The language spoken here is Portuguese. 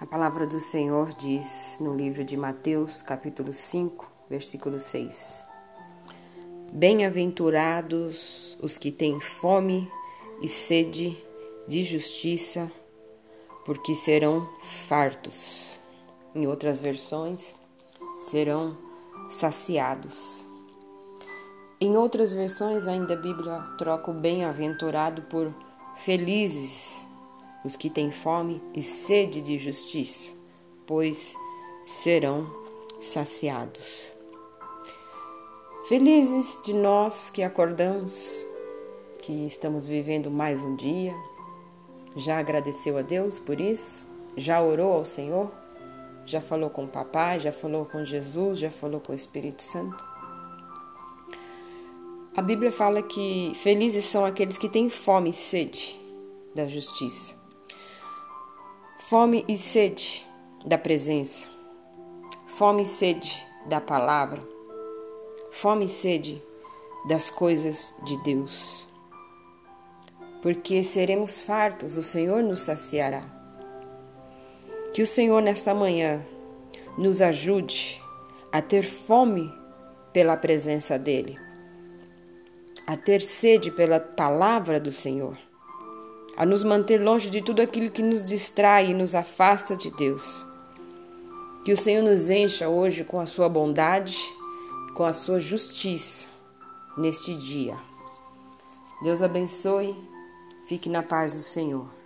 A palavra do Senhor diz no livro de Mateus, capítulo 5, versículo 6: Bem-aventurados os que têm fome e sede de justiça, porque serão fartos. Em outras versões, serão saciados. Em outras versões, ainda a Bíblia troca o bem-aventurado por felizes os que têm fome e sede de justiça, pois serão saciados. Felizes de nós que acordamos, que estamos vivendo mais um dia. Já agradeceu a Deus por isso? Já orou ao Senhor? Já falou com o papai? Já falou com Jesus? Já falou com o Espírito Santo? A Bíblia fala que felizes são aqueles que têm fome e sede da justiça. Fome e sede da presença. Fome e sede da palavra. Fome e sede das coisas de Deus. Porque seremos fartos, o Senhor nos saciará. Que o Senhor, nesta manhã, nos ajude a ter fome pela presença dEle a ter sede pela palavra do Senhor, a nos manter longe de tudo aquilo que nos distrai e nos afasta de Deus. Que o Senhor nos encha hoje com a sua bondade, com a sua justiça neste dia. Deus abençoe, fique na paz do Senhor.